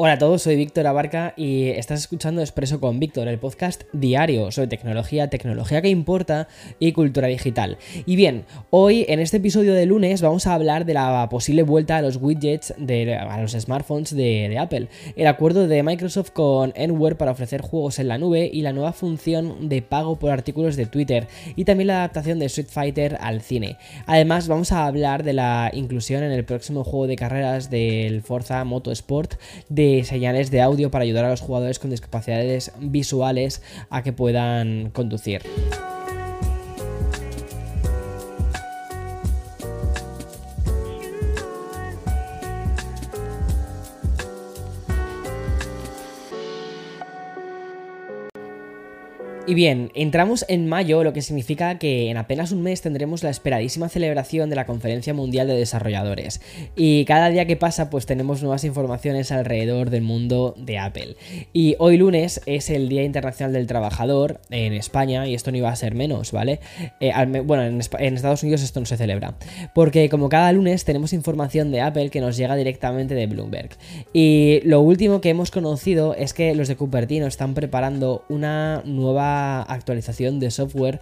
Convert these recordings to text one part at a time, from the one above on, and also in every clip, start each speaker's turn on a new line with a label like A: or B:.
A: Hola a todos, soy Víctor Abarca y estás escuchando Expreso con Víctor, el podcast diario sobre tecnología, tecnología que importa y cultura digital. Y bien, hoy en este episodio de lunes vamos a hablar de la posible vuelta a los widgets de a los smartphones de, Apple, el acuerdo de Microsoft con Enware para ofrecer juegos en la nube y la nueva función de pago por artículos de Twitter y también la adaptación de Street Fighter al cine. Además vamos a hablar de la inclusión en el próximo juego de carreras del Forza Motorsport de señales de audio para ayudar a los jugadores con discapacidades visuales a que puedan conducir. Y bien, entramos en mayo, lo que significa que en apenas un mes tendremos la esperadísima celebración de la Conferencia Mundial de Desarrolladores. Y cada día que pasa, pues tenemos nuevas informaciones alrededor del mundo de Apple. Y hoy lunes es el Día Internacional del Trabajador en España, y esto no iba a ser menos, ¿vale? Eh, bueno, en, en Estados Unidos esto no se celebra. Porque como cada lunes tenemos información de Apple que nos llega directamente de Bloomberg. Y lo último que hemos conocido es que los de Cupertino están preparando una nueva actualización de software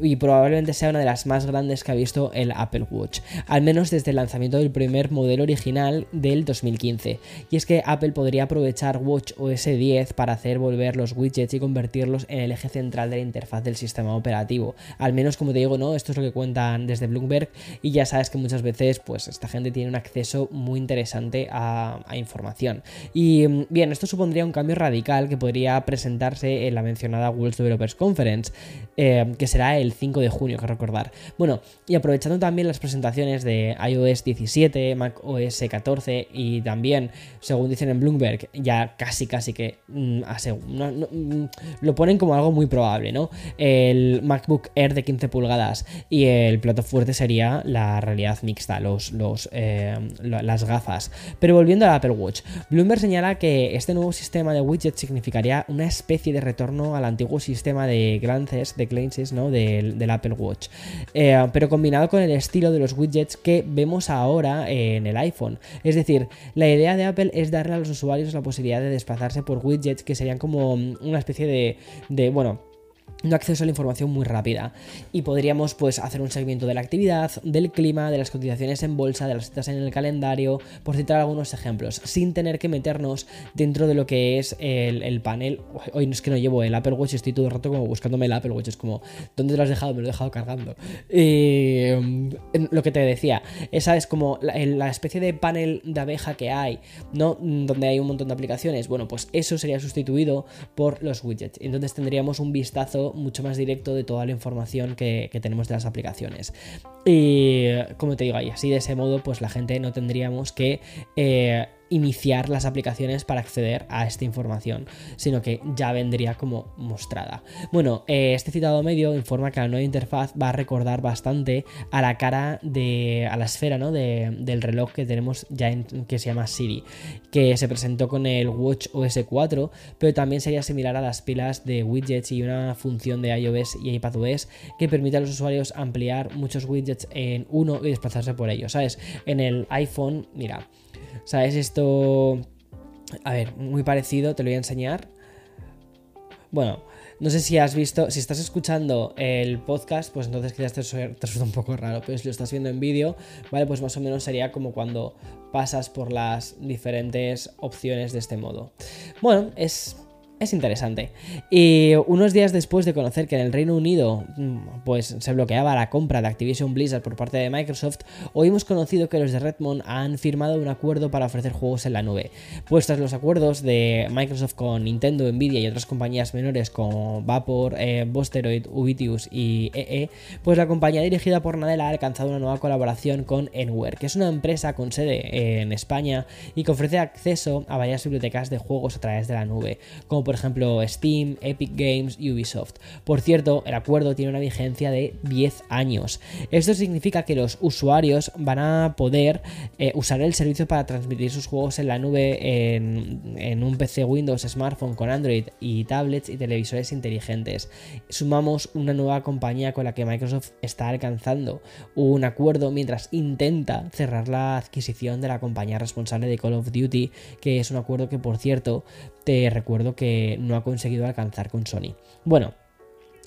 A: y probablemente sea una de las más grandes que ha visto el Apple Watch, al menos desde el lanzamiento del primer modelo original del 2015. Y es que Apple podría aprovechar Watch OS 10 para hacer volver los widgets y convertirlos en el eje central de la interfaz del sistema operativo. Al menos como te digo, no, esto es lo que cuentan desde Bloomberg y ya sabes que muchas veces pues esta gente tiene un acceso muy interesante a, a información. Y mm, bien, esto supondría un cambio radical que podría presentarse en la mencionada World Developers Conference, eh, que será el 5 de junio, que recordar. Bueno, y aprovechando también las presentaciones de iOS 17, Mac OS 14 y también, según dicen en Bloomberg, ya casi casi que mm, mm, lo ponen como algo muy probable, ¿no? El MacBook Air de 15 pulgadas y el plato fuerte sería la realidad mixta, los, los, eh, las gafas. Pero volviendo al Apple Watch, Bloomberg señala que este nuevo sistema de widgets significaría una especie de retorno al antiguo sistema sistema de glances, de glances, ¿no? Del, Apple Watch. Eh, pero combinado con el estilo de los widgets que vemos ahora en el iPhone. Es decir, la idea de Apple es darle a los usuarios la posibilidad de desplazarse por widgets que serían como una especie de, de bueno, un acceso a la información muy rápida y podríamos pues hacer un seguimiento de la actividad, del clima, de las cotizaciones en bolsa, de las citas en el calendario, por citar algunos ejemplos, sin tener que meternos dentro de lo que es el, panel. Hoy es que no llevo el Apple Watch, estoy todo el rato como buscándome el Apple Watch, es como, ¿dónde lo has dejado? Me lo he dejado cargando. Eh, lo que te decía, esa es como la, la, especie de panel de abeja que hay, ¿no? Donde hay un montón de aplicaciones. Bueno, pues eso sería sustituido por los widgets. Entonces tendríamos un vistazo mucho más directo de toda la información que, tenemos de las aplicaciones. Y como te digo, ahí así de ese modo, pues la gente no tendríamos que eh, iniciar las aplicaciones para acceder a esta información, sino que ya vendría como mostrada. Bueno, eh, este citado medio informa que la nueva interfaz va a recordar bastante a la cara de, a la esfera ¿no? del reloj que tenemos ya en, que se llama Siri, que se presentó con el Watch OS 4, pero también sería similar a las pilas de widgets y una función de iOS y iPadOS que permite a los usuarios ampliar muchos widgets en uno y desplazarse por ellos, ¿sabes? En el iPhone, mira, ¿Sabes? Esto... A ver, muy parecido, te lo voy a enseñar. Bueno, no sé si has visto, si estás escuchando el podcast, pues entonces quizás te, suena un poco raro, pero si lo estás viendo en vídeo, ¿vale? Pues más o menos sería como cuando pasas por las diferentes opciones de este modo. Bueno, es es interesante. Y unos días después de conocer que en el Reino Unido mm, pues, se bloqueaba la compra de Activision Blizzard por parte de Microsoft, hoy hemos conocido que los de Redmond han firmado un acuerdo para ofrecer juegos en la nube. Pues tras los acuerdos de Microsoft con Nintendo, Nvidia y otras compañías menores como Vapor, eh, Bosteroid, Ubitius y EE, pues la compañía dirigida por Nadella ha alcanzado una nueva colaboración con Enware, que es una empresa con sede en España y que ofrece acceso a varias bibliotecas de juegos a través de la nube, como por ejemplo Steam, Epic Games y Ubisoft. Por cierto, el acuerdo tiene una vigencia de 10 años. Esto significa que los usuarios van a poder eh, usar el servicio para transmitir sus juegos en la nube en un PC Windows, smartphone con Android y tablets y televisores inteligentes. Sumamos una nueva compañía con la que Microsoft está alcanzando un acuerdo mientras intenta cerrar la adquisición de la compañía responsable de Call of Duty, que es un acuerdo que por cierto te recuerdo que no ha conseguido alcanzar con Sony. Bueno,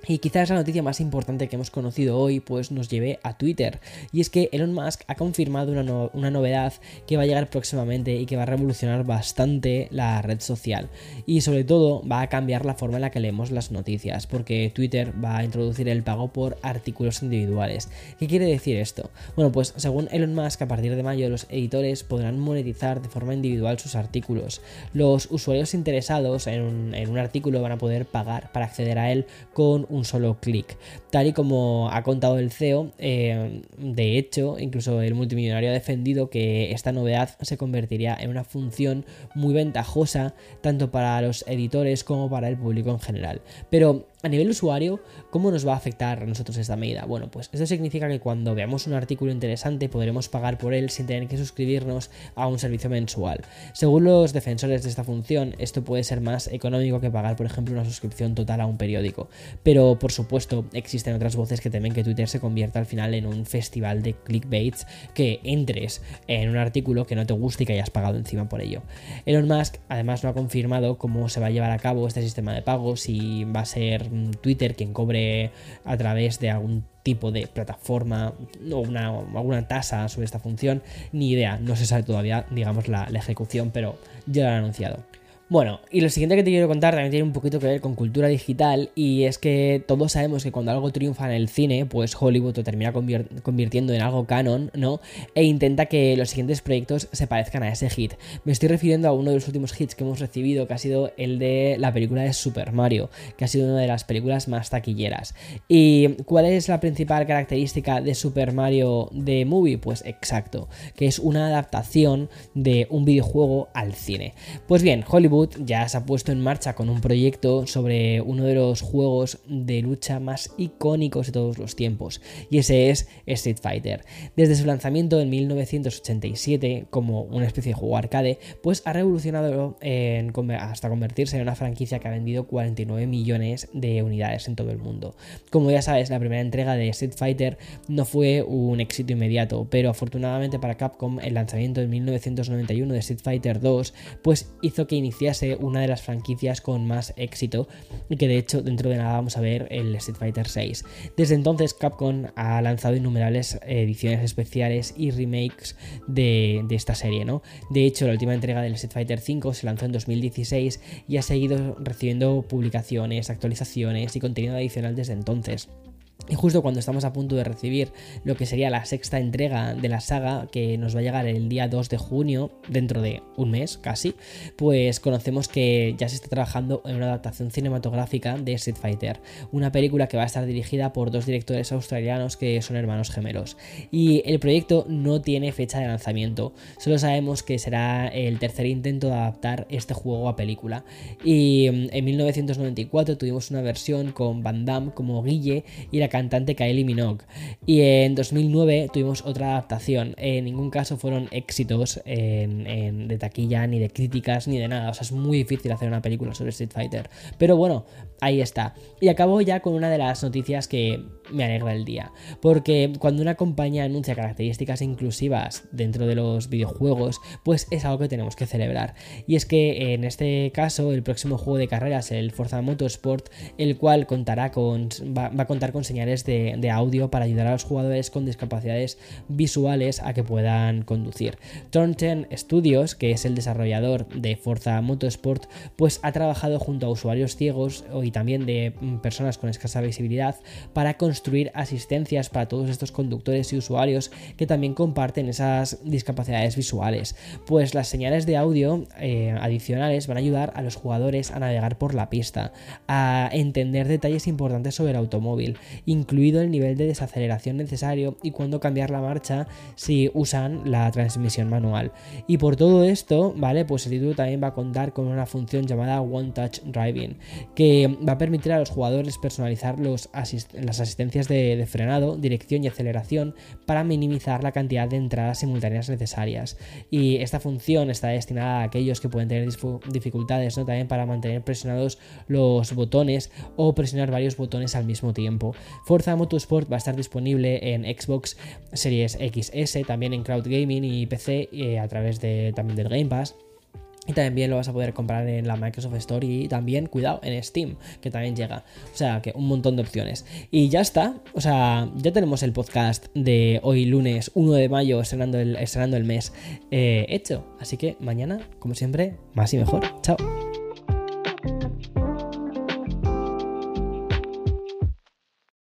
A: y quizás la noticia más importante que hemos conocido hoy pues nos lleve a Twitter. Y es que Elon Musk ha confirmado una, novedad que va a llegar próximamente y que va a revolucionar bastante la red social. Y sobre todo va a cambiar la forma en la que leemos las noticias, porque Twitter va a introducir el pago por artículos individuales. ¿Qué quiere decir esto? Bueno, pues según Elon Musk, a partir de mayo los editores podrán monetizar de forma individual sus artículos. Los usuarios interesados en un, en un artículo van a poder pagar para acceder a él con un solo clic. Tal y como ha contado el CEO, eh, de hecho, incluso el multimillonario ha defendido que esta novedad se convertiría en una función muy ventajosa tanto para los editores como para el público en general. Pero a nivel usuario, ¿cómo nos va a afectar a nosotros esta medida? Bueno, pues esto significa que cuando veamos un artículo interesante podremos pagar por él sin tener que suscribirnos a un servicio mensual. Según los defensores de esta función, esto puede ser más económico que pagar, por ejemplo, una suscripción total a un periódico. Pero, por supuesto, existen otras voces que temen que Twitter se convierta al final en un festival de clickbaits, que entres en un artículo que no te guste y que hayas pagado encima por ello. Elon Musk, además, no ha confirmado cómo se va a llevar a cabo este sistema de pagos, si va a ser Twitter quien cobre a través de algún tipo de plataforma o una, alguna tasa sobre esta función, ni idea, no se sabe todavía, digamos, la, la ejecución, pero ya lo han anunciado. Bueno, y lo siguiente que te quiero contar también tiene un poquito que ver con cultura digital y es que todos sabemos que cuando algo triunfa en el cine, pues Hollywood lo termina convirtiendo en algo canon, ¿no? E intenta que los siguientes proyectos se parezcan a ese hit. Me estoy refiriendo a uno de los últimos hits que hemos recibido, que ha sido el de la película de Super Mario, que ha sido una de las películas más taquilleras. ¿Y cuál es la principal característica de Super Mario de Movie? Pues exacto, que es una adaptación de un videojuego al cine. Pues bien, Hollywood ya se ha puesto en marcha con un proyecto sobre uno de los juegos de lucha más icónicos de todos los tiempos, y ese es Street Fighter. Desde su lanzamiento en 1987 como una especie de juego arcade, pues ha revolucionado hasta convertirse en una franquicia que ha vendido 49 millones de unidades en todo el mundo. Como ya sabes, la primera entrega de Street Fighter no fue un éxito inmediato, pero afortunadamente para Capcom el lanzamiento en 1991 de Street Fighter 2 pues hizo que iniciara una de las franquicias con más éxito y que de hecho dentro de nada vamos a ver el Street Fighter 6. Desde entonces Capcom ha lanzado innumerables ediciones especiales y remakes de, esta serie, ¿no? De hecho la última entrega del Street Fighter 5 se lanzó en 2016 y ha seguido recibiendo publicaciones, actualizaciones y contenido adicional desde entonces. Y justo cuando estamos a punto de recibir lo que sería la sexta entrega de la saga, que nos va a llegar el día 2 de junio, dentro de un mes casi, pues conocemos que ya se está trabajando en una adaptación cinematográfica de Street Fighter, una película que va a estar dirigida por dos directores australianos que son hermanos gemelos. Y el proyecto no tiene fecha de lanzamiento, solo sabemos que será el tercer intento de adaptar este juego a película. Y mm, en 1994 tuvimos una versión con Van Damme como Guille y la cantante Kylie Minogue. Y en 2009 tuvimos otra adaptación. En ningún caso fueron éxitos de taquilla, ni de críticas, ni de nada. O sea, es muy difícil hacer una película sobre Street Fighter. Pero bueno, ahí está. Y acabo ya con una de las noticias que me alegra el día. Porque cuando una compañía anuncia características inclusivas dentro de los videojuegos, pues es algo que tenemos que celebrar. Y es que en este caso, el próximo juego de carreras, el Forza Motorsport, el cual contará con, va, va a contar con señales de, audio para ayudar a los jugadores con discapacidades visuales a que puedan conducir. 10 Studios, que es el desarrollador de Forza Motorsport, pues ha trabajado junto a usuarios ciegos y también de mm, personas con escasa visibilidad para construir asistencias para todos estos conductores y usuarios que también comparten esas discapacidades visuales. Pues las señales de audio eh, adicionales van a ayudar a los jugadores a navegar por la pista, a entender detalles importantes sobre el automóvil, incluido el nivel de desaceleración necesario y cuándo cambiar la marcha si usan la transmisión manual. Y por todo esto, ¿vale? Pues el título también va a contar con una función llamada One Touch Driving, que va a permitir a los jugadores personalizar los las asistencias de, frenado, dirección y aceleración para minimizar la cantidad de entradas simultáneas necesarias. Y esta función está destinada a aquellos que pueden tener dificultades ¿no? también para mantener presionados los botones o presionar varios botones al mismo tiempo. Forza Motorsport va a estar disponible en Xbox Series XS, también en Cloud Gaming y PC eh, a través de, también del Game Pass. Y también lo vas a poder comprar en la Microsoft Store y también, cuidado, en Steam, que también llega. O sea, que un montón de opciones. Y ya está. O sea, ya tenemos el podcast de hoy lunes 1 de mayo, estrenando el, estrenando el mes, eh, hecho. Así que mañana, como siempre, más y mejor. Chao.